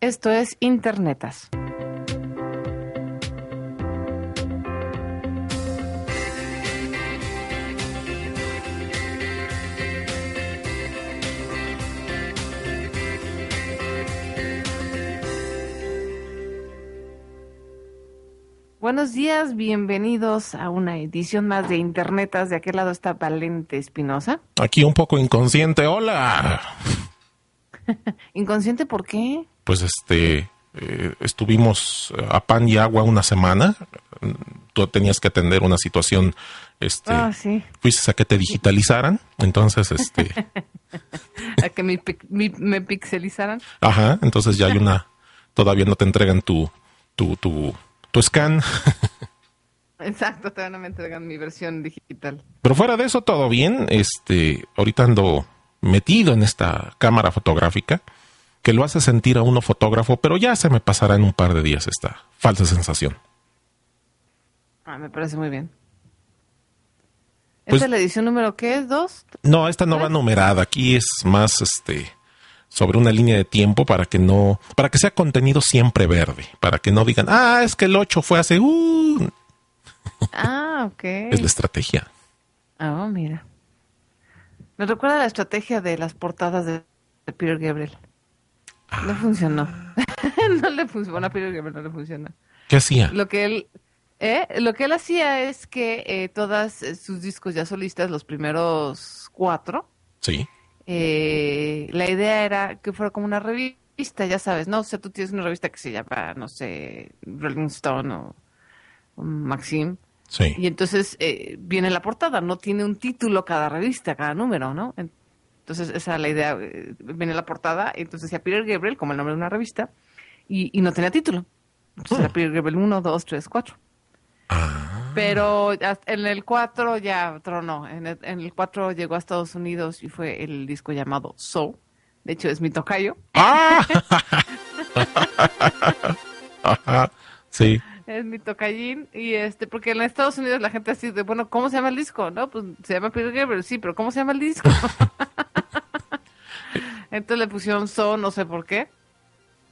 Esto es Internetas. Buenos días, bienvenidos a una edición más de Internetas. De aquel lado está Valente Espinosa. Aquí un poco inconsciente, hola. ¿Inconsciente por qué? Pues este, eh, estuvimos a pan y agua una semana. Tú tenías que atender una situación, este, Ah, sí. fuiste a que te digitalizaran, entonces este, A que me, me pixelizaran. ajá, entonces ya hay una, todavía no te entregan tu, tu, tu, tu scan, Exacto, todavía no me entregan mi versión digital. pero fuera de eso todo bien, este, ahorita ando metido en esta cámara fotográfica que lo hace sentir a uno fotógrafo, pero ya se me pasará en un par de días esta falsa sensación. Ah, me parece muy bien. Pues- ¿Esta es la edición número qué es? ¿Dos? No, esta no va numerada. Aquí es más este sobre una línea de tiempo para que no, para que sea contenido siempre verde, para que no digan, ah, es que el 8 fue hace, uh, Ah, ok. es la estrategia. Ah, mira. Me recuerda a la estrategia de las portadas de, de Peter Gabriel. No funcionó. no le funcionó. A Peter Gabriel no le funcionó. ¿Qué hacía? Lo que él, ¿eh? lo que él hacía es que eh, todas eh, sus discos ya solistas, los primeros cuatro, Sí. eh, la idea era que fuera como una revista, ya sabes, ¿no? O sea, tú tienes una revista que se llama, no sé, Rolling Stone o, o Maxim, Sí. y entonces eh, viene la portada, no tiene un título cada revista, cada número, ¿no? Entonces esa es la idea, eh, viene la portada, entonces decía Peter Gabriel, como el nombre de una revista, y, y no tenía título. Entonces era Peter Gabriel 1, 2, 3, 4. Ah, Pero en el 4 ya tronó. En el, en el 4 llegó a Estados Unidos y fue el disco llamado So. De hecho, es mi tocayo. ¡Ah! Ajá. Sí. Es mi tocallín. Y este, porque en Estados Unidos la gente así de, bueno, ¿cómo se llama el disco? No, pues se llama Peter Gabriel, sí, pero ¿cómo se llama el disco? Entonces le pusieron So, no sé por qué.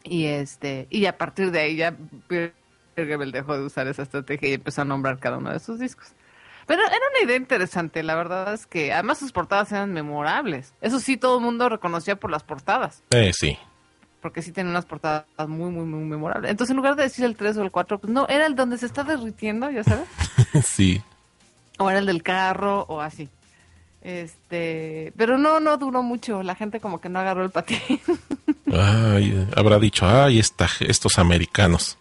Y este, y a partir de ahí ya Peter Gabriel dejó de usar esa estrategia y empezó a nombrar cada uno de sus discos. Pero era una idea interesante, la verdad es que además sus portadas eran memorables. Eso sí, todo el mundo reconocía por las portadas, Eh, sí. porque sí tienen unas portadas muy, muy, muy memorables. Entonces, en lugar de decir el 3 o el 4, pues no, era el donde se está derritiendo, ya sabes, Sí. o era el del carro, o así. Este, pero no, no duró mucho, la gente como que no agarró el patín. Ay, habrá dicho, ay, esta, estos americanos.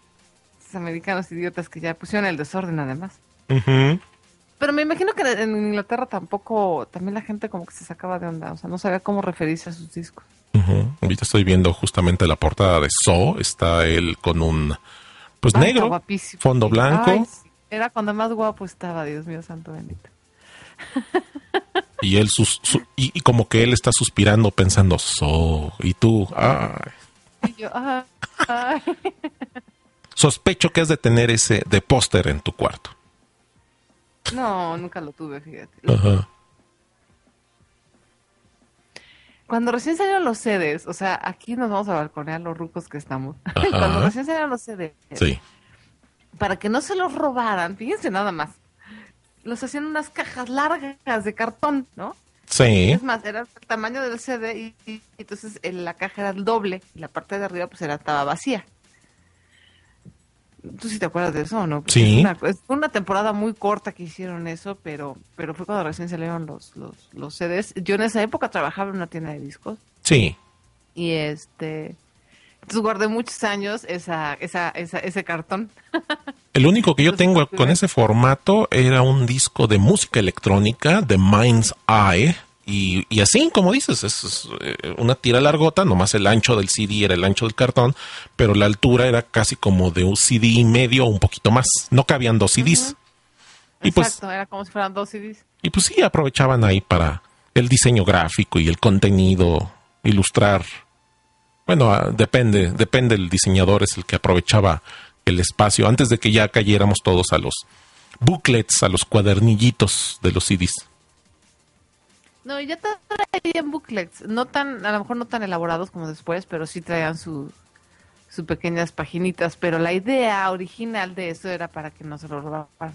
Los americanos idiotas que ya pusieron el desorden además. Pero me imagino que en Inglaterra tampoco, también la gente como que se sacaba de onda, o sea, no sabía cómo referirse a sus discos. Ahorita estoy viendo justamente la portada de So. Está él con un, pues negro, guapísimo. fondo blanco. Ay, sí. Era cuando más guapo estaba, Dios mío, santo bendito. Y él sus, su- y, y como que él está suspirando pensando so y tú ay, Y yo, ay, ay. sospecho que has de tener ese de póster en tu cuarto. No, nunca lo tuve, fíjate. Ajá. Cuando recién salieron los CDs, o sea, aquí nos vamos a balconear los rucos que estamos. Ajá. Cuando recién salieron los CDs, Sí. para que no se los robaran, fíjense nada más, los hacían unas cajas largas de cartón, ¿no? Sí. Es más, era el tamaño del CD y, y entonces la caja era el doble y la parte de arriba pues era estaba vacía. ¿Tú sí te acuerdas de eso o no? Sí. Una, es una temporada muy corta que hicieron eso, pero pero fue cuando recién salieron los, los, los CDs. Yo en esa época trabajaba en una tienda de discos Sí. y este... Entonces guardé muchos años esa, esa, esa, ese cartón. El único que yo tengo pues, con ese formato era un disco de música electrónica de Mind's Eye. Y, y así, como dices, es, es, eh, una tira largota, nomás el ancho del CD era el ancho del cartón, pero la altura era casi como de un CD y medio o un poquito más. No cabían dos CDs. Y pues, Exacto, era como si fueran dos CDs. y pues sí, aprovechaban ahí para el diseño gráfico y el contenido, ilustrar. Bueno, ah, depende, depende el diseñador, es el que aprovechaba el espacio antes de que ya cayéramos todos a los booklets, a los cuadernillitos de los CDs. No, ya traían booklets, no tan, a lo mejor no tan elaborados como después, pero sí traían su, sus pequeñas paginitas, pero la idea original de eso era para que no se lo robaran.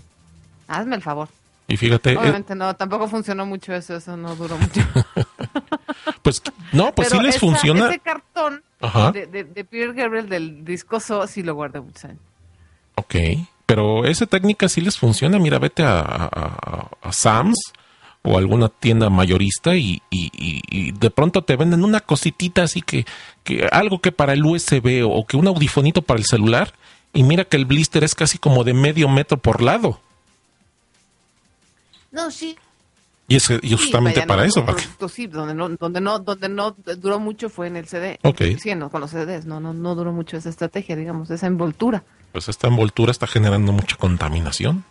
Hazme el favor. Y fíjate. eh, Obviamente no, tampoco funcionó mucho eso, eso no duró mucho. pues no, pues Pero sí les esa- funciona. Ese cartón Ajá. de, de, de Peter Gabriel del disco So sí lo guardé muchos años. Ok, pero esa técnica sí les funciona. Mira, vete a, a- a- a Sam's o alguna tienda mayorista y, y- y- y de pronto te venden una cositita así que, que algo que para el USB o que un audifonito para el celular y mira que el blister es casi como de medio metro por lado. No, sí. Y es y sí, justamente para no, eso. para producto, sí, donde no, donde no, donde no duró mucho fue en el CD. Ok. Sí, no, con los CDs, no, no, no duró mucho esa estrategia, digamos, esa envoltura. Pues esta envoltura está generando mucha contaminación.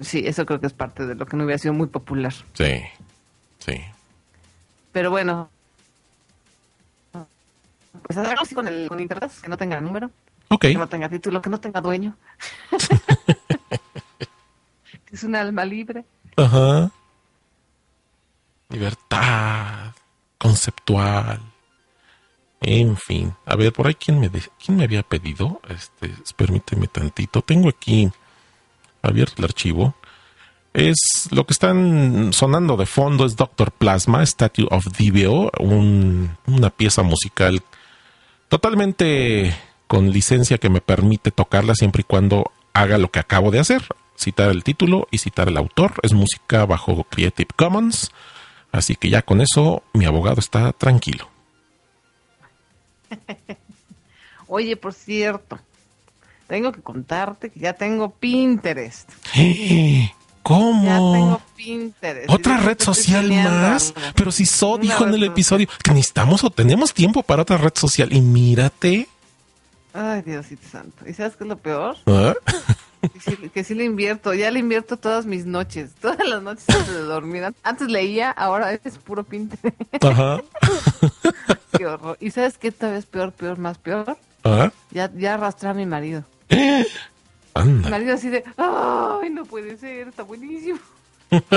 Sí, eso creo que es parte de lo que no hubiera sido muy popular. Sí, sí. Pero bueno. Pues algo así con el con internet, que no tenga número, que no tenga título, que no tenga dueño. es un alma libre. Ajá. Libertad conceptual. En fin, a ver, por ahí quién me, quién me había pedido, este, permíteme tantito. Tengo aquí abierto el archivo. Es lo que están sonando de fondo es Doctor Plasma, Statue of Divio, un- una pieza musical totalmente con licencia que me permite tocarla siempre y cuando haga lo que acabo de hacer, citar el título y citar el autor. Es música bajo Creative Commons, así que ya con eso mi abogado está tranquilo. Oye, por cierto, tengo que contarte que ya tengo Pinterest. ¿Cómo? Ya tengo Pinterest. Otra red social más. algo. Pero si So dijo en el social. episodio que necesitamos o tenemos tiempo para otra red social. Y mírate. Ay, Diosito santo. ¿Y sabes qué es lo peor? ¿Ah? Que sí, que sí le invierto. Ya le invierto todas mis noches. Todas las noches antes de dormir. Antes leía, ahora es puro Pinterest. Ajá. Qué horror. ¿Y sabes qué tal vez peor, peor, más peor? ¿Ah? Ya, ya arrastré a mi marido. Mi Anda. marido así de, ay, no puede ser, está buenísimo.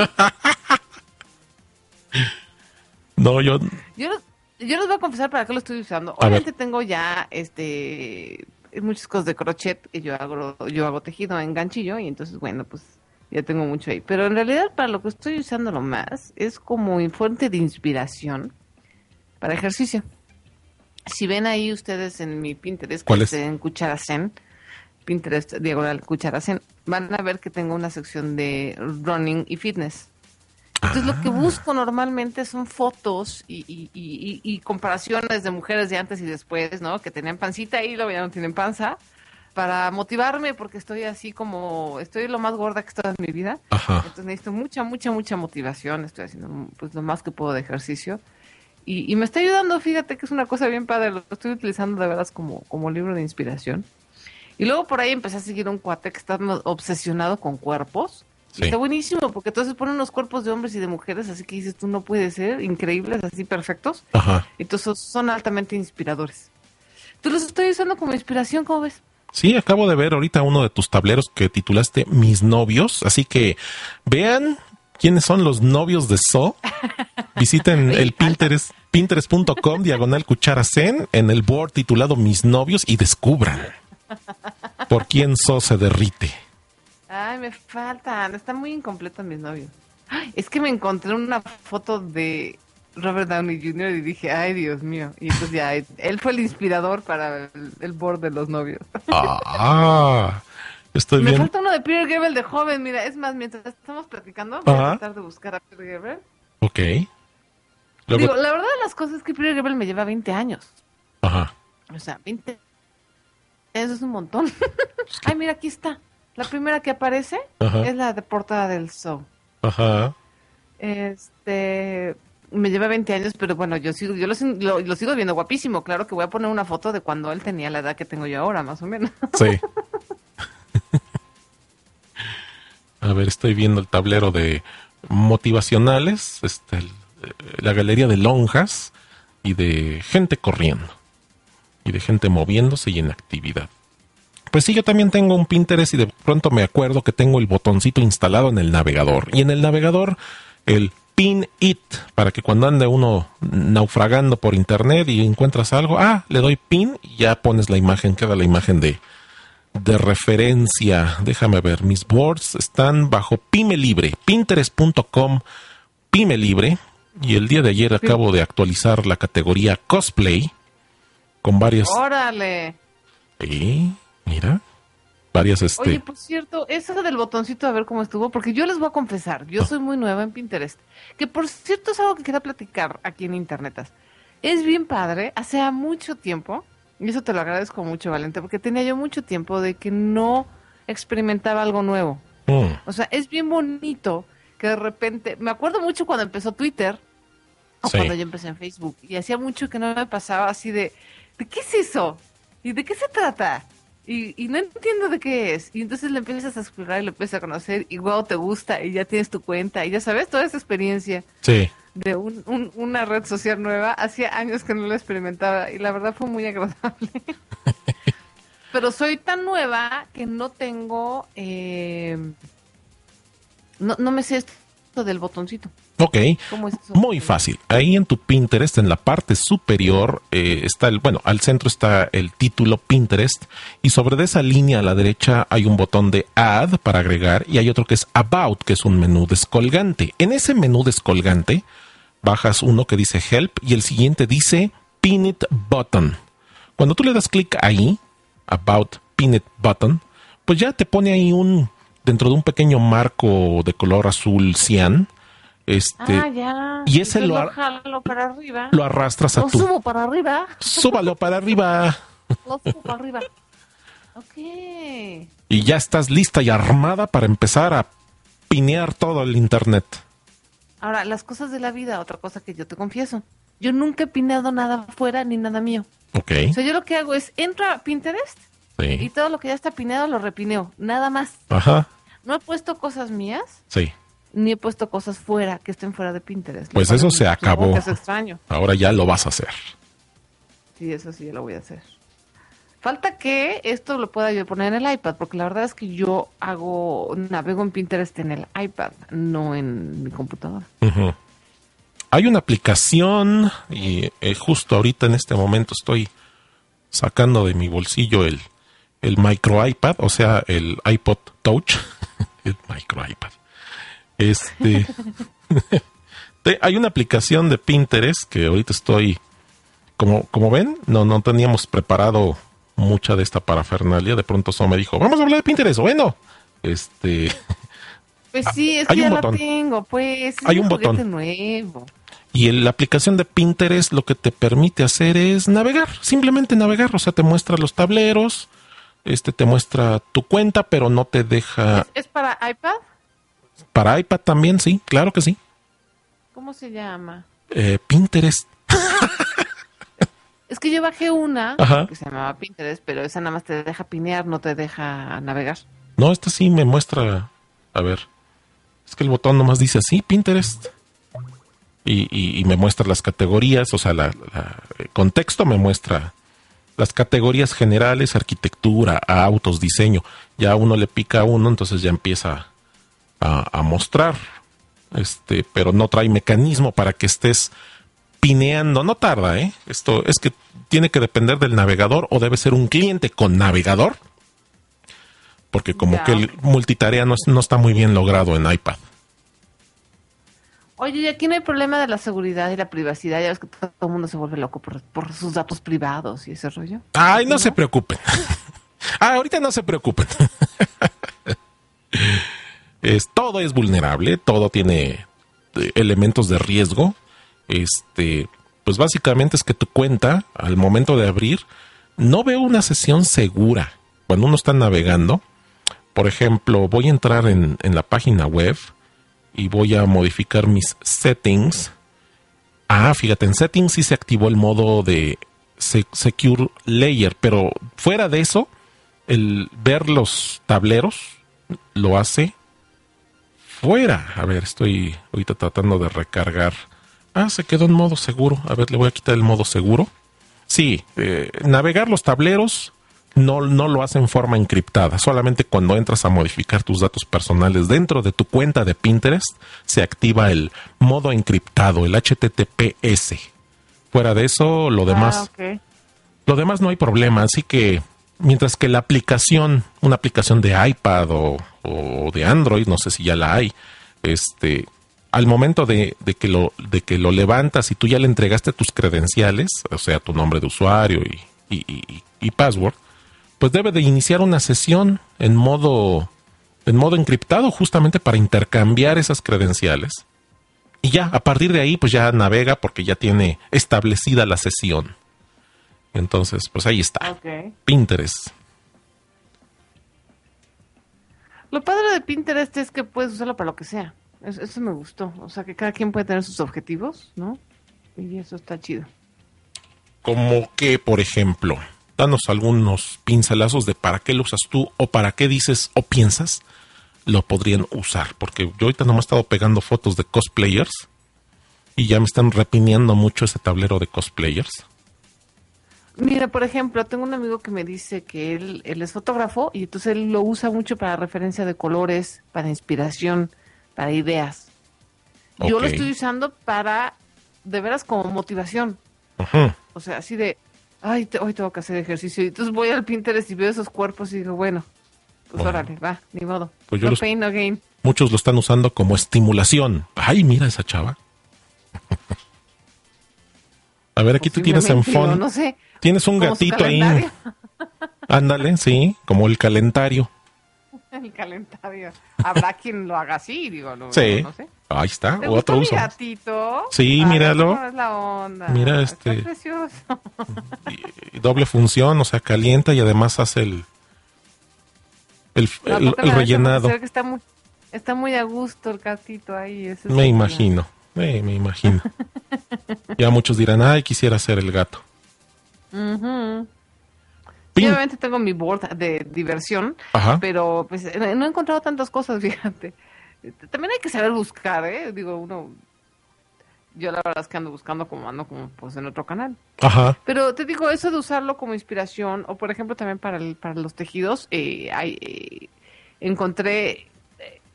No, yo. Yo, los- yo les voy a confesar para qué lo estoy usando. Obviamente tengo ya este muchas cosas de crochet que yo hago, yo hago tejido en ganchillo y entonces bueno, pues ya tengo mucho ahí. Pero en realidad para lo que estoy usándolo más es como fuente de inspiración para ejercicio. Si ven ahí ustedes en mi Pinterest, que ¿Cuál es? en Cucharasen, Pinterest diagonal Cucharasen, van a ver que tengo una sección de running y fitness. Entonces lo que Ah. busco normalmente son fotos y, y- y- y- comparaciones de mujeres de antes y después, ¿no? Que tenían pancita y luego ya no tienen panza, para motivarme porque estoy así como, estoy lo más gorda que he estado en mi vida. Ajá. Entonces necesito mucha, mucha, mucha motivación. Estoy haciendo pues lo más que puedo de ejercicio. Y, me está ayudando, fíjate que es una cosa bien padre, lo estoy utilizando de veras como, como libro de inspiración. Y luego por ahí empecé a seguir un cuate que está obsesionado con cuerpos. Sí. Está buenísimo, porque entonces pone unos cuerpos de hombres y de mujeres, así que dices, tú no puedes ser, increíbles, así perfectos. Ajá. Entonces son altamente inspiradores. Tú los estoy usando como inspiración, ¿cómo ves? Sí, acabo de ver ahorita uno de tus tableros que titulaste Mis novios. Así que vean quiénes son los novios de So. Visiten el Pinterest, pinterest.com, diagonal cuchara zen, en el board titulado Mis novios y descubran por quién So se derrite. Ay, me faltan, están muy incompletos mis novios. Ay, es que me encontré una foto de Robert Downey Jr. y dije, ay, Dios mío. Y entonces ya, él fue el inspirador para el, el board de los novios. Ah, estoy Me bien. falta uno de Peter Gabriel de joven, mira, es más, mientras estamos platicando, voy Ajá. a tratar de buscar a Peter Gabriel. Ok. Luego, Digo, la verdad de las cosas es que Peter Gabriel me lleva 20 años. ajá. O sea, 20 eso es un montón. Ay, mira, aquí está. La primera que aparece Ajá. es la de portada del show. Ajá. Este me lleva 20 años, pero bueno, yo sigo, yo lo, sin- lo- lo sigo viendo guapísimo. Claro que voy a poner una foto de cuando él tenía la edad que tengo yo ahora, más o menos. Sí. A ver, estoy viendo el tablero de motivacionales, este, el- eh, la galería de lonjas y de gente corriendo y de gente moviéndose y en actividad. Pues sí, yo también tengo un Pinterest y de pronto me acuerdo que tengo el botoncito instalado en el navegador. Y en el navegador, el Pin It, para que cuando ande uno naufragando por internet y encuentras algo, ah, le doy pin y ya pones la imagen, queda la imagen de, de referencia. Déjame ver, mis boards están bajo Pime Libre, pinterest.com, Pime Libre. Y el día de ayer acabo de actualizar la categoría cosplay con varias. Órale. Mira, varias este. Oye, por cierto, eso del botoncito a ver cómo estuvo, porque yo les voy a confesar, yo soy muy nueva en Pinterest, que por cierto es algo que quería platicar aquí en Internetas. Es bien padre, hace mucho tiempo, y eso te lo agradezco mucho, Valente, porque tenía yo mucho tiempo de que no experimentaba algo nuevo. Mm, O sea, es bien bonito que de repente, me acuerdo mucho cuando empezó Twitter, o Sí. cuando yo empecé en Facebook, y hacía mucho que no me pasaba así de, ¿de qué es eso? ¿Y de qué se trata? Y, y no entiendo de qué es. Y entonces le empiezas a explorar y lo empiezas a conocer, y wow, te gusta, y ya tienes tu cuenta, y ya sabes, toda esa experiencia sí. de un- un- una red social nueva, hacía años que no lo experimentaba, y la verdad fue muy agradable. Pero soy tan nueva que no tengo, eh, no, no me sé esto del botoncito. Ok. Muy fácil. Ahí en tu Pinterest, en la parte superior, eh, está el, bueno, al centro está el título Pinterest y sobre de esa línea a la derecha hay un botón de Add para agregar y hay otro que es About, que es un menú descolgante. En ese menú descolgante bajas uno que dice Help y el siguiente dice Pin It Button. Cuando tú le das clic ahí, About Pin It Button, pues ya te pone ahí un, dentro de un pequeño marco de color azul cian, este, ah, ya. y ese lo lo para arriba. lo arrastras a Lo tu. subo para arriba. Súbalo para arriba. Lo subo para arriba. Ok. Y ya estás lista y armada para empezar a pinear todo el internet. Ahora, las cosas de la vida, otra cosa que yo te confieso. Yo nunca he pineado nada fuera ni nada mío. Ok. O sea, yo lo que hago es entro a Pinterest y Sí. todo lo que ya está pineado lo repineo. Nada más. Ajá. No he puesto cosas mías Sí. Ni he puesto cosas fuera que estén fuera de Pinterest. Pues eso se acabó. Es extraño. Ahora ya lo vas a hacer. Sí, eso sí, ya lo voy a hacer. Falta que esto lo pueda yo poner en el iPad, porque la verdad es que yo hago, navego en Pinterest en el iPad, no en mi computadora. Hay una aplicación y eh, justo ahorita en este momento estoy sacando de mi bolsillo el, el micro iPad, o sea, el iPod Touch. el micro iPad. Este. te- hay una aplicación de Pinterest que ahorita estoy. Como, como ven, no, no teníamos preparado mucha de esta parafernalia. De pronto So me dijo, vamos a hablar de Pinterest. Bueno, este. Pues sí, es hay que un ya botón. la tengo, pues. es Hay un botón. nuevo. Y el- la aplicación de Pinterest lo que te permite hacer es navegar, simplemente navegar, o sea, te muestra los tableros, este te muestra tu cuenta, pero no te deja ¿Es, es para iPad? Para iPad también, sí, claro que sí. ¿Cómo se llama? Eh, Pinterest, Es que yo bajé una Ajá. que se llamaba Pinterest, pero esa nada más te deja pinear, no te deja navegar. no, esta sí me muestra, a ver, es que el botón nomás dice así, Pinterest. Y, y- y me muestra las categorías, o sea, la, la- el contexto me muestra las categorías generales, arquitectura, autos, diseño. Ya uno le pica a uno, entonces ya empieza a, a mostrar. Este, pero no trae mecanismo para que estés pineando. No tarda, ¿eh? Esto es que tiene que depender del navegador o debe ser un cliente con navegador. Porque como Ya, que el multitarea no, es- no está muy bien logrado en iPad. Oye, y aquí no hay problema de la seguridad y la privacidad. Ya ves que todo el mundo se vuelve loco por, por sus datos privados y ese rollo. Ay, no se preocupen. ah, ahorita no se preocupen. es, todo es vulnerable, todo tiene eh, elementos de riesgo. Este, pues básicamente es que tu cuenta, al momento de abrir, no veo una sesión segura. Cuando uno está navegando, por ejemplo, voy a entrar en, en la página web y voy a modificar mis settings. Ah, fíjate, en settings sí se activó el modo de se- Secure Layer, pero fuera de eso, el ver los tableros lo hace fuera. A ver, estoy ahorita tratando de recargar. Ah, se quedó en modo seguro. A ver, le voy a quitar el modo seguro. Sí, eh, navegar los tableros no, no lo hace en forma encriptada. Solamente cuando entras a modificar tus datos personales dentro de tu cuenta de Pinterest, se activa el modo encriptado, el HTTPS. Fuera de eso, lo demás, Ah, ok. lo demás no hay problema. Así que mientras que la aplicación, una aplicación de iPad o, de Android, no sé si ya la hay, este, al momento de, que lo, de que lo levantas y tú ya le entregaste tus credenciales, o sea, tu nombre de usuario y- y password, pues debe de iniciar una sesión en modo, en modo encriptado justamente para intercambiar esas credenciales. Y ya, a partir de ahí, pues ya navega porque ya tiene establecida la sesión. Entonces, pues ahí está. Ok. Pinterest. Lo padre de Pinterest es que puedes usarlo para lo que sea. Es- Eso, me gustó. O sea, que cada quien puede tener sus objetivos, ¿no? Y eso está chido. Como que, por ejemplo, danos algunos pincelazos de para qué lo usas tú o para qué dices o piensas lo podrían usar. Porque yo ahorita nomás he estado pegando fotos de cosplayers y ya me están repiniendo mucho ese tablero de cosplayers. Mira, por ejemplo, tengo un amigo que me dice que él, él es fotógrafo y entonces él lo usa mucho para referencia de colores, para inspiración, para ideas. Yo lo estoy usando para, de veras, como motivación. Ujú. O sea, así de, ay, te- hoy tengo que hacer ejercicio. Y entonces voy al Pinterest y veo esos cuerpos y digo, bueno, pues Bueno. órale, va, ni modo. Pues yo no los- pain, no gain. Muchos lo están usando como estimulación. Ay, mira esa chava. A ver, aquí tú tienes en fondo. No sé. Tienes un gatito ahí. Ándale, sí, como el calentario. El calendario. Habrá quien lo haga así, digo, no, Sí. no sé. Ahí está, ¿Te otro gustó uso. mi gatito? Sí, míralo. ¿cómo es la onda? Mira, Está este- precioso. Y doble función, o sea, calienta y además hace el el, No, el- el rellenado. que está muy, está muy a gusto el gatito ahí. Me imagino, eh, me imagino. Ya muchos dirán, ay, quisiera ser el gato. Sí, Pin- obviamente tengo mi board de diversión, Ajá. pero pues no he encontrado tantas cosas, fíjate. También hay que saber buscar, ¿eh? Digo, uno... Yo la verdad es que ando buscando como ando como pues en otro canal. Ajá. Pero te digo, eso de usarlo como inspiración, o por ejemplo también para, el- para los tejidos, eh, hay, eh, encontré,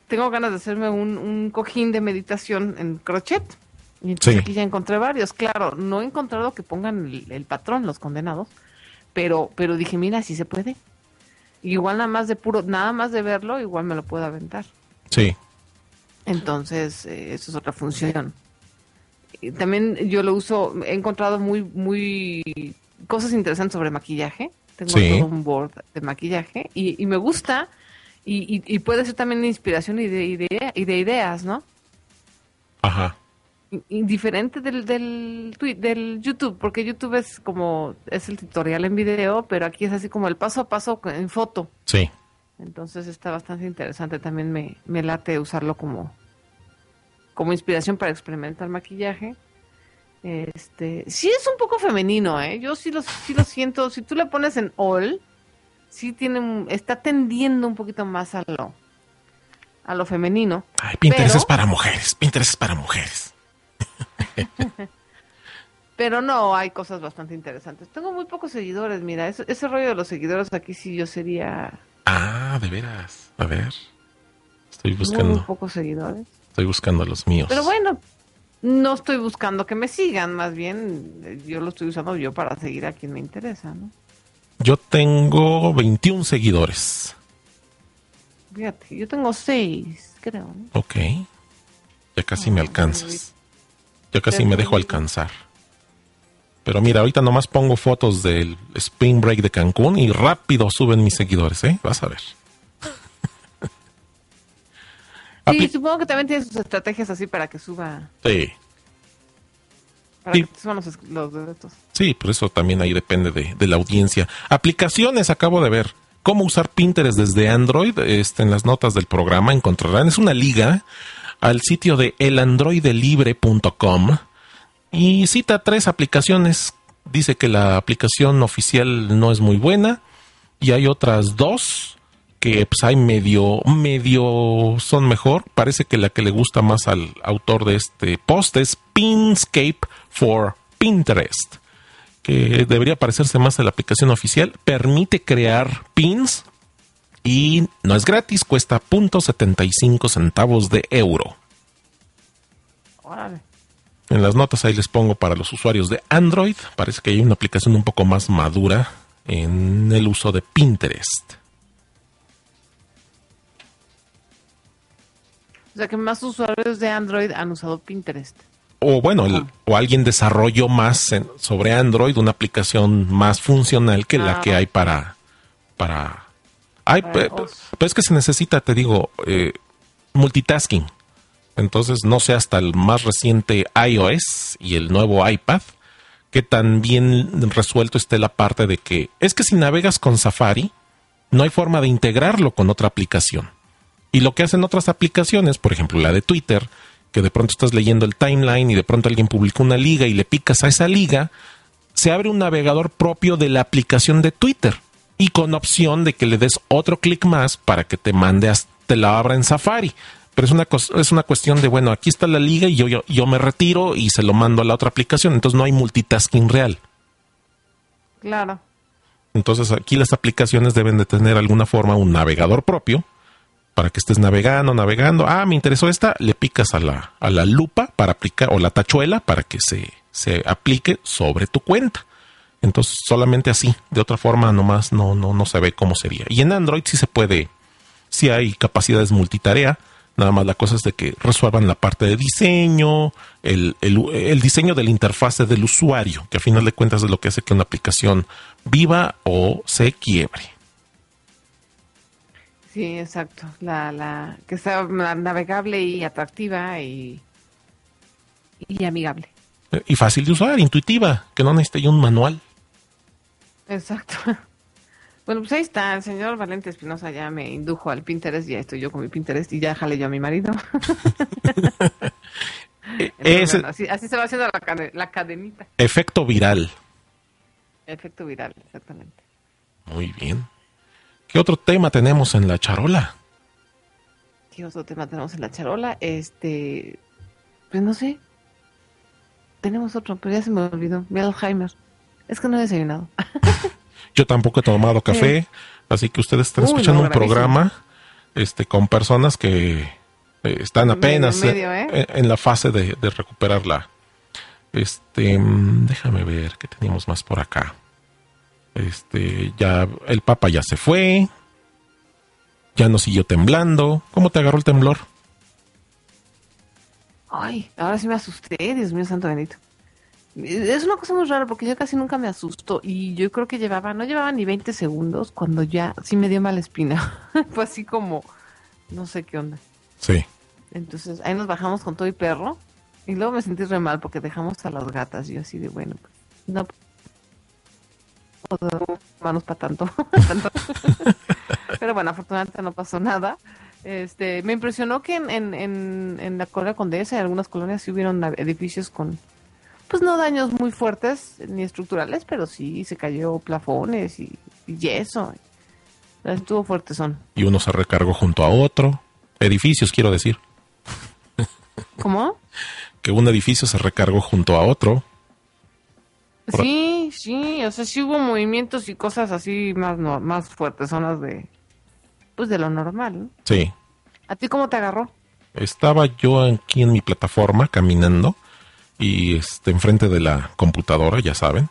tengo ganas de hacerme un, un cojín de meditación en crochet. Y entonces Sí. aquí ya encontré varios. Claro, no he encontrado que pongan el, el patrón, los condenados, pero, pero dije, mira, si se puede. Igual nada más de puro, nada más de verlo, igual me lo puedo aventar. Sí. Entonces, eh, eso es otra función. Y también yo lo uso, he encontrado muy, muy cosas interesantes sobre maquillaje. Tengo Sí. todo un board de maquillaje y, y me gusta. Y, y- y puede ser también inspiración y de, idea- y de ideas, ¿no? Ajá. Y- y diferente del, del, del YouTube, porque YouTube es como, es el tutorial en video, pero aquí es así como el paso a paso en foto. Sí. Entonces está bastante interesante. También me, me late usarlo como, como inspiración para experimentar maquillaje. Este, sí es un poco femenino, ¿eh? Yo sí lo, sí lo siento. Si tú le pones en all, sí tiene, está tendiendo un poquito más a lo, a lo femenino. Ay, Pinterest Pero- es para mujeres. Pinterest es para mujeres. Pero no, hay cosas bastante interesantes. Tengo muy pocos seguidores, mira, ese, ese rollo de los seguidores aquí sí yo sería Ah, de veras. A ver. Estoy buscando. muy pocos seguidores. Estoy buscando los míos. Pero bueno, no estoy buscando que me sigan, más bien eh, yo lo estoy usando yo para seguir a quien me interesa, ¿no? Yo tengo 21 seguidores. Fíjate, yo tengo seis, creo. ¿no? Ok. Ya casi me Ah, alcanzas. Ya casi me dejo alcanzar. Pero mira, ahorita nomás pongo fotos del Spring Break de Cancún y rápido suben mis seguidores, ¿eh? Vas a ver. Sí, Apli- supongo que también tiene sus estrategias así para que suba, sí, para Sí. que suban los, los derechos. sí, por eso también ahí depende de, de la audiencia. Aplicaciones, acabo de ver. Cómo usar Pinterest desde Android, este, en las notas del programa encontrarán. Es una liga al sitio de elandroidelibre.com y cita tres aplicaciones. Dice que la aplicación oficial no es muy buena y hay otras dos que pues hay medio, medio son mejor. Parece que la que le gusta más al autor de este post es Pinscape for Pinterest que debería parecerse más a la aplicación oficial, permite crear pins y no es gratis, cuesta .75 centavos de euro. En las notas ahí les pongo para los usuarios de Android, parece que hay una aplicación un poco más madura en el uso de Pinterest. O sea que más usuarios de Android han usado Pinterest. O bueno, o alguien desarrolló más sobre Android una aplicación más funcional que la que hay para... para... Pero es que se necesita, te digo, eh, multitasking. Entonces, no sé hasta el más reciente iOS y el nuevo iPad que también resuelto esté la parte de que es que si navegas con Safari, no hay forma de integrarlo con otra aplicación. Y lo que hacen otras aplicaciones, por ejemplo la de Twitter, que de pronto estás leyendo el timeline y de pronto alguien publicó una liga y le picas a esa liga, se abre un navegador propio de la aplicación de Twitter y con opción de que le des otro clic más para que te mande, te la abra en Safari. Pero es una, es una cuestión de, bueno, aquí está la liga y yo, yo, yo me retiro y se lo mando a la otra aplicación. Entonces no hay multitasking real. Claro. Entonces aquí las aplicaciones deben de tener alguna forma un navegador propio para que estés navegando, navegando. Ah, me interesó esta, le picas a la, a la lupa para aplicar, o la tachuela para que se, se aplique sobre tu cuenta. Entonces, solamente así, de otra forma nomás no, no, no se ve cómo sería. Y en Android sí se puede, sí hay capacidades multitarea, nada más la cosa es de que resuelvan la parte de diseño, el, el, el diseño de la interfase del usuario, que a final de cuentas es lo que hace que una aplicación viva o se quiebre. Sí, exacto. La, la, que sea navegable y atractiva y, y amigable. Y fácil de usar, intuitiva, que no necesite un manual. Exacto. Bueno, pues ahí está, el señor Valente Espinosa ya me indujo al Pinterest, ya estoy yo con mi Pinterest y ya jale yo a mi marido. Eh, así, así, se va haciendo la, la cadenita. Efecto viral. Efecto viral, exactamente. Muy bien. ¿Qué otro tema tenemos en la charola? ¿Qué otro tema tenemos en la charola? Este, pues no sé. Tenemos otro, pero ya se me olvidó. Mi Alzheimer. Es que no he desayunado. Yo tampoco he tomado café, así que ustedes están escuchando un programa este con personas que eh, están apenas ¿eh? en, la fase de, de recuperarla. Este, mm, déjame ver qué teníamos más por acá. Este, ya el Papa ya se fue. Ya no siguió temblando. ¿Cómo te agarró el temblor? Ay, ahora sí me asusté, Dios mío, santo bendito. Es una cosa muy rara porque yo casi nunca me asusto y yo creo que llevaba, no llevaba ni 20 segundos cuando ya sí me dio mala espina. Fue así como, no sé qué onda. Sí. Entonces ahí nos bajamos con todo y perro y luego me sentí re mal porque dejamos a las gatas. Y yo así de, bueno, pues, no manos para tanto. Pero bueno, afortunadamente no pasó nada. Este, me impresionó que en, en, en, la colonia Condesa y algunas colonias sí hubieron edificios con, pues no daños muy fuertes ni estructurales, pero sí se cayó plafones y, yeso. Estuvo fuerte son. Y uno se recargó junto a otro. Edificios, quiero decir. ¿Cómo? que un edificio se recargó junto a otro. Sí, sí, o sea, sí hubo movimientos y cosas así más más fuertes, zonas de pues de lo normal. Sí. ¿A ti cómo te agarró? Estaba yo aquí en mi plataforma caminando y este enfrente de la computadora, ya saben.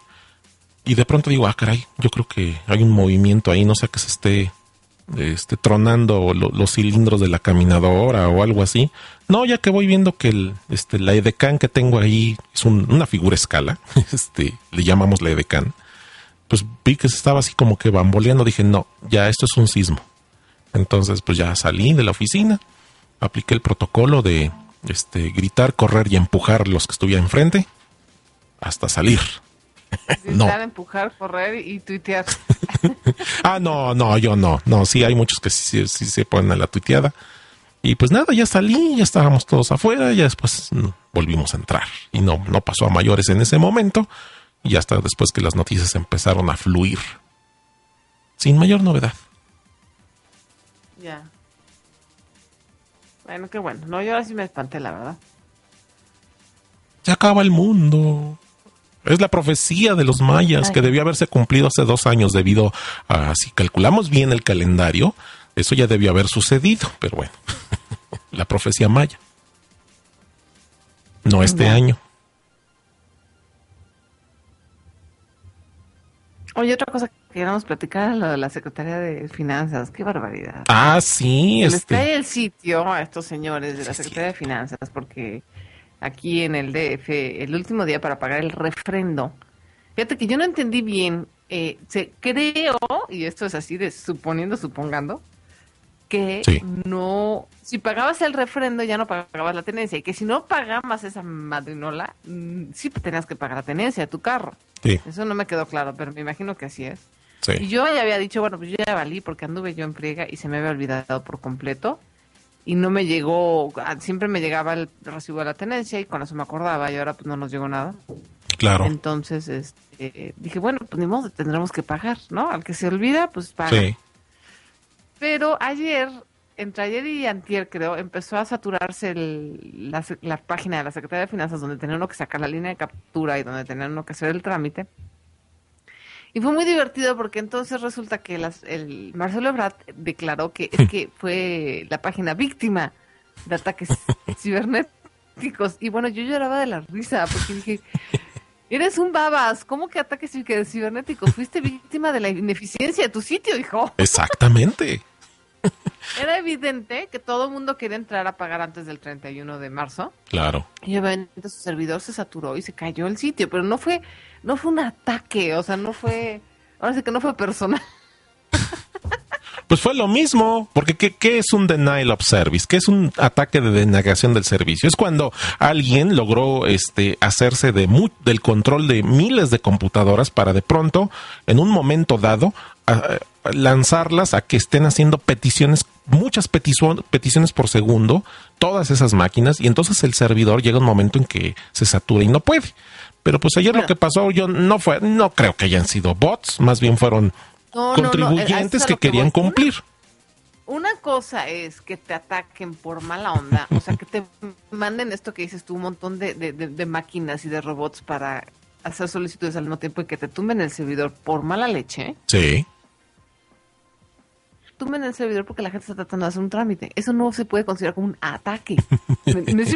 Y de pronto digo, ah, caray, yo creo que hay un movimiento ahí, no sé que se esté este, tronando los cilindros de la caminadora o algo así. No, ya que voy viendo que el, este, la edecán que tengo ahí es una figura escala, este, le llamamos la edecán, pues vi que se estaba así como que bamboleando, dije, no, ya esto es un sismo. Entonces, pues ya salí de la oficina, apliqué el protocolo de este, gritar, correr y empujar los que estuvieran enfrente hasta salir. No. empujar, correr y tuitear. ah, no, no, yo no. No, sí hay muchos que sí, sí, se ponen a la tuiteada. Y pues nada, ya salí, ya estábamos todos afuera, ya después volvimos a entrar. Y no, no pasó a mayores en ese momento. Y hasta después que las noticias empezaron a fluir. Sin mayor novedad. Ya. Bueno, qué bueno. No, yo ahora sí me espanté, la verdad. Se acaba el mundo. Es la profecía de los mayas que debió haberse cumplido hace dos años debido a, si calculamos bien el calendario, eso ya debió haber sucedido, pero bueno, la profecía maya. No este año. Oye, otra cosa que queríamos platicar lo de la Secretaría de Finanzas. Qué barbaridad. Ah, sí. Les este... cae el sitio a estos señores de la Secretaría de Finanzas porque aquí en el DF, el último día para pagar el refrendo, fíjate que yo no entendí bien. Eh, se creo, y esto es así de suponiendo, supongando, que no, si pagabas el refrendo ya no pagabas la tenencia y que si no pagabas esa madrinola, mm, sí tenías que pagar la tenencia de tu carro. Eso no me quedó claro, pero me imagino que así es. Y yo ya había dicho, bueno, pues yo ya valí porque anduve yo en friega y se me había olvidado por completo y no me llegó, ah, siempre me llegaba el recibo de la tenencia y con eso me acordaba y ahora pues no nos llegó nada. Claro. Entonces este, dije, bueno, pues ni modo, tendremos que pagar, ¿no? Al que se olvida, pues paga. Sí. Pero ayer, entre ayer y antier, creo, empezó a saturarse la, página de la Secretaría de Finanzas donde tenía uno que sacar la línea de captura y donde tenía uno que hacer el trámite. Y fue muy divertido porque entonces resulta que el Marcelo Ebrard declaró que es que fue la página víctima de ataques cibernéticos. Y bueno, yo lloraba de la risa porque dije, Eres un babas. ¿Cómo que ataques cibernéticos? Fuiste víctima de la ineficiencia de tu sitio, hijo. Exactamente. Era evidente que todo el mundo quería entrar a pagar antes del 31 de marzo. Claro. Y obviamente su servidor se saturó y se cayó el sitio, pero no fue, no fue un ataque, o sea, no fue, ahora sí que no fue personal. Pues fue lo mismo, porque ¿qué, es un denial of service? ¿Qué es un ataque de denegación del servicio? Es cuando alguien logró este, hacerse de del control de miles de computadoras para de pronto, en un momento dado, lanzarlas a que estén haciendo peticiones, muchas peticiones por segundo, todas esas máquinas, y entonces el servidor llega un momento en que se satura y no puede. Pero pues ayer lo que pasó, yo no fue, no creo que hayan sido bots, más bien fueron contribuyentes que querían cumplir. Una, cosa es que te ataquen por mala onda, o sea, que te manden esto que dices tú, un montón de, máquinas y de robots para hacer solicitudes al mismo tiempo y que te tumben el servidor por mala leche. Sí. Tumben el servidor porque la gente está tratando de hacer un trámite. Eso no se puede considerar como un ataque. ¿Me, En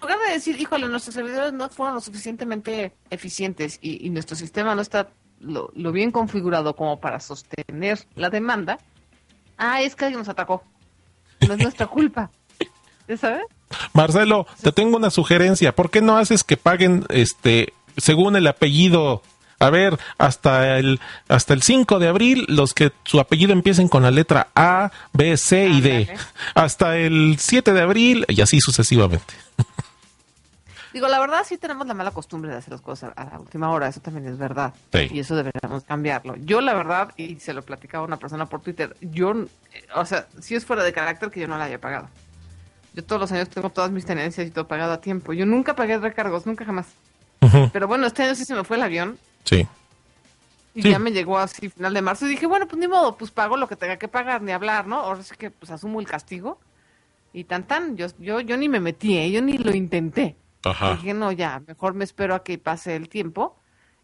lugar de decir, híjole, nuestros servidores no fueron lo suficientemente eficientes y nuestro sistema no está lo, bien configurado como para sostener la demanda, ah, es que alguien nos atacó. No es nuestra culpa. ¿Ya sabes? Marcelo, te tengo una sugerencia. ¿Por qué no haces que paguen este según el apellido? A ver, hasta el hasta el 5 de abril los que su apellido empiecen con la letra A, B, C y D. Hasta el 7 de abril y así sucesivamente. Digo, la verdad sí tenemos la mala costumbre de hacer las cosas a la última hora, eso también es verdad. Y eso deberíamos cambiarlo. Yo la verdad, y se lo platicaba a una persona por Twitter, yo, o sea, si es fuera de carácter que yo no la haya pagado. Yo todos los años tengo todas mis tenencias y todo pagado a tiempo. Yo nunca pagué recargos, nunca jamás. Pero bueno, este año sí se me fue el avión. Sí. Y ya me llegó así final de marzo y dije, bueno, pues ni modo, pues pago lo que tenga que pagar, ni hablar, ¿no? Ahora sí que pues asumo el castigo. Y tan tan, yo, yo, yo ni me metí, ¿eh? yo ni lo intenté. Dije, no, ya, mejor me espero a que pase el tiempo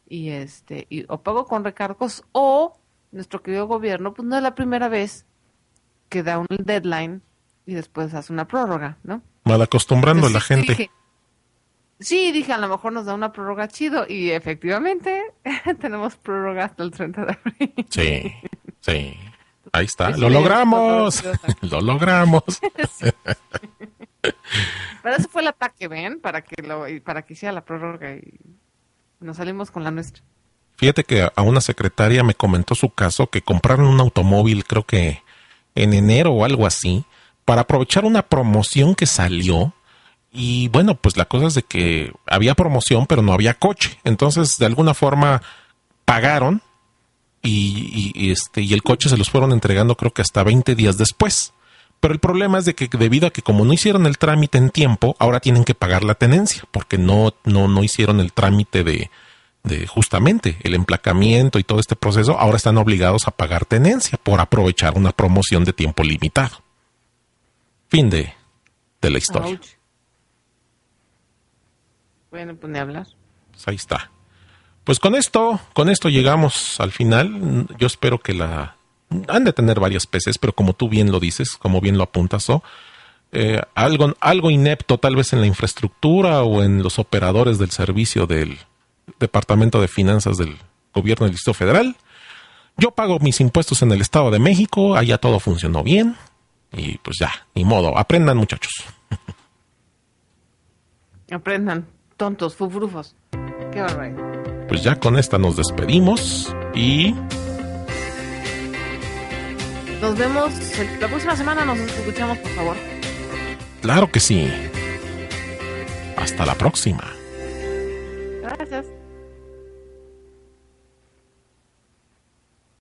y este, y, o pago con recargos o nuestro querido gobierno, pues no es la primera vez que da un deadline y después hace una prórroga, ¿no? Mal acostumbrando a la gente. sí, dije, a lo mejor nos da una prórroga chido y efectivamente tenemos prórroga hasta el 30 de abril. Sí, sí. Ahí está, lo logramos. lo logramos. Pero eso fue el ataque, ¿ven? Para que lo, para que hiciera la prórroga y nos salimos con la nuestra. Fíjate que a una secretaria me comentó su caso que compraron un automóvil, creo que en enero o algo así, para aprovechar una promoción que salió. Y bueno, pues la cosa es de que había promoción, pero no había coche. Entonces, de alguna forma, pagaron y, este, y el coche se los fueron entregando creo que hasta 20 días después. Pero el problema es de que debido a que como no hicieron el trámite en tiempo, ahora tienen que pagar la tenencia, porque no, no, no hicieron el trámite de, de justamente el emplacamiento y todo este proceso, ahora están obligados a pagar tenencia por aprovechar una promoción de tiempo limitado. Fin de, de la historia. Bueno, pues ni hablar. pues ahí está. Pues con esto, con esto llegamos al final. Yo espero que la han de tener varias peces, pero como tú bien lo dices, como bien lo apuntas, ¿o? Eh, algo, algo inepto tal vez en la infraestructura o en los operadores del servicio del Departamento de Finanzas del Gobierno del Distrito Federal. Yo pago mis impuestos en el Estado de México, allá todo funcionó bien y pues ya, ni modo, aprendan muchachos. Aprendan, tontos, fufrufos. Qué barbaridad. Pues ya con esta nos despedimos y nos vemos la próxima semana, nos escuchamos por favor. Claro que sí. Hasta la próxima.